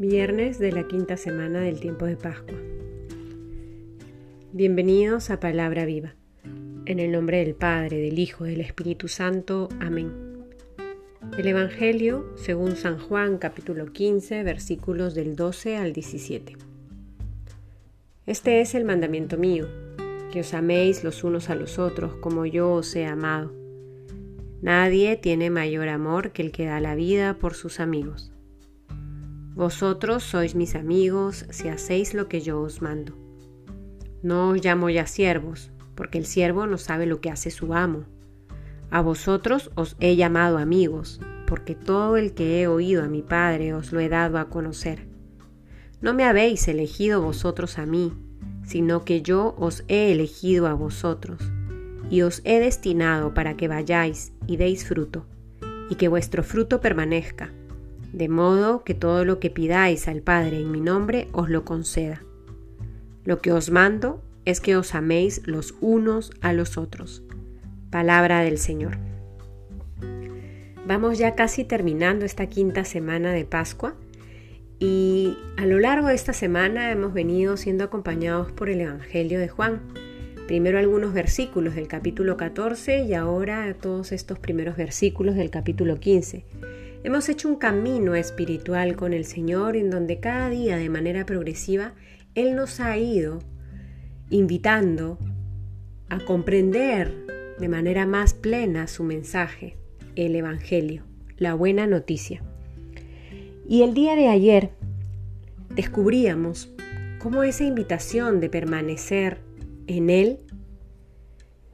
viernes de la quinta semana del tiempo de Pascua. Bienvenidos a Palabra Viva. En el nombre del Padre, del Hijo, del Espíritu Santo. Amén. El Evangelio según San Juan capítulo 15 versículos del 12 al 17. Este es el mandamiento mío, que os améis los unos a los otros como yo os he amado. Nadie tiene mayor amor que el que da la vida por sus amigos. Vosotros sois mis amigos si hacéis lo que yo os mando. No os llamo ya siervos, porque el siervo no sabe lo que hace su amo. A vosotros os he llamado amigos, porque todo el que he oído a mi Padre os lo he dado a conocer. No me habéis elegido vosotros a mí, sino que yo os he elegido a vosotros, y os he destinado para que vayáis y deis fruto, y que vuestro fruto permanezca de modo que todo lo que pidáis al Padre en mi nombre os lo conceda. Lo que os mando es que os améis los unos a los otros. Palabra del Señor. Vamos ya casi terminando esta quinta semana de Pascua y a lo largo de esta semana hemos venido siendo acompañados por el Evangelio de Juan. Primero algunos versículos del capítulo 14 y ahora todos estos primeros versículos del capítulo 15. Hemos hecho un camino espiritual con el Señor en donde cada día de manera progresiva Él nos ha ido invitando a comprender de manera más plena su mensaje, el Evangelio, la buena noticia. Y el día de ayer descubríamos cómo esa invitación de permanecer en Él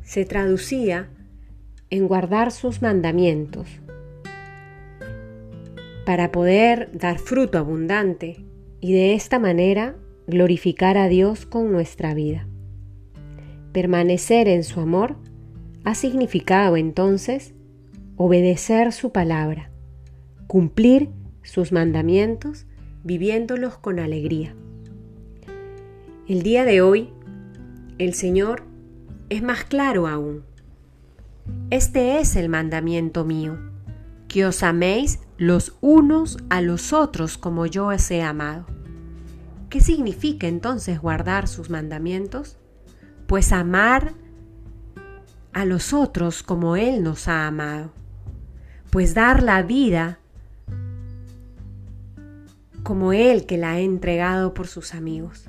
se traducía en guardar sus mandamientos, para poder dar fruto abundante y de esta manera glorificar a Dios con nuestra vida. Permanecer en su amor ha significado entonces obedecer su palabra, cumplir sus mandamientos viviéndolos con alegría. El día de hoy, el Señor es más claro aún. Este es el mandamiento mío que os améis los unos a los otros como yo os he amado. ¿Qué significa entonces guardar sus mandamientos? Pues amar a los otros como Él nos ha amado. Pues dar la vida como Él que la ha entregado por sus amigos.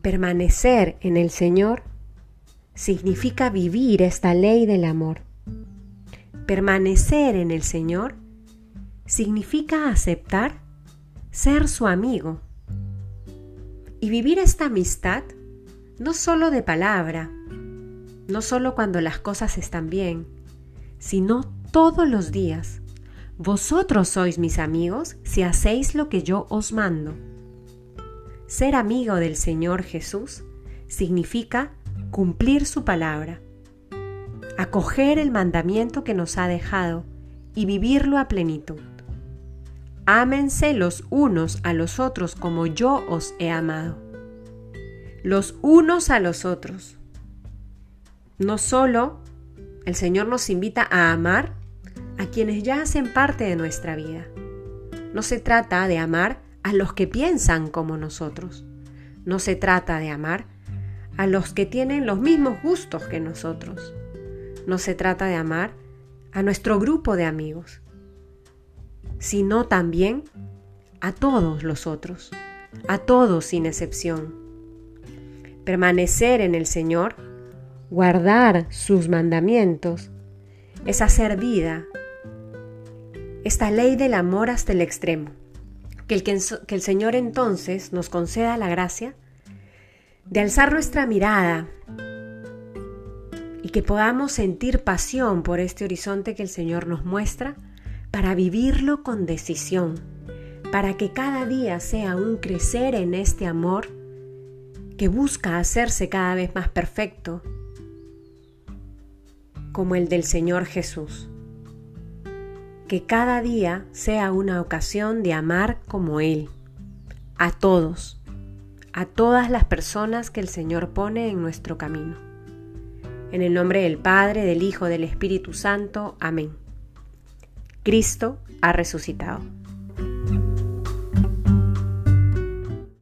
Permanecer en el Señor significa vivir esta ley del amor Permanecer en el Señor significa aceptar ser su amigo y vivir esta amistad no solo de palabra, no solo cuando las cosas están bien, sino todos los días. Vosotros sois mis amigos si hacéis lo que yo os mando. Ser amigo del Señor Jesús significa cumplir su palabra, acoger el mandamiento que nos ha dejado y vivirlo a plenitud. Ámense los unos a los otros como yo os he amado. Los unos a los otros. No solo el Señor nos invita a amar a quienes ya hacen parte de nuestra vida. No se trata de amar a los que piensan como nosotros. No se trata de amar a los que tienen los mismos gustos que nosotros no se trata de amar a nuestro grupo de amigos, sino también a todos los otros, a todos sin excepción. Permanecer en el Señor, guardar sus mandamientos, es hacer vida esta ley del amor hasta el extremo. Que el, que el Señor entonces nos conceda la gracia de alzar nuestra mirada que podamos sentir pasión por este horizonte que el Señor nos muestra para vivirlo con decisión, para que cada día sea un crecer en este amor que busca hacerse cada vez más perfecto, como el del Señor Jesús. Que cada día sea una ocasión de amar como Él, a todos, a todas las personas que el Señor pone en nuestro camino. En el nombre del Padre, del Hijo, del Espíritu Santo. Amén. Cristo ha resucitado.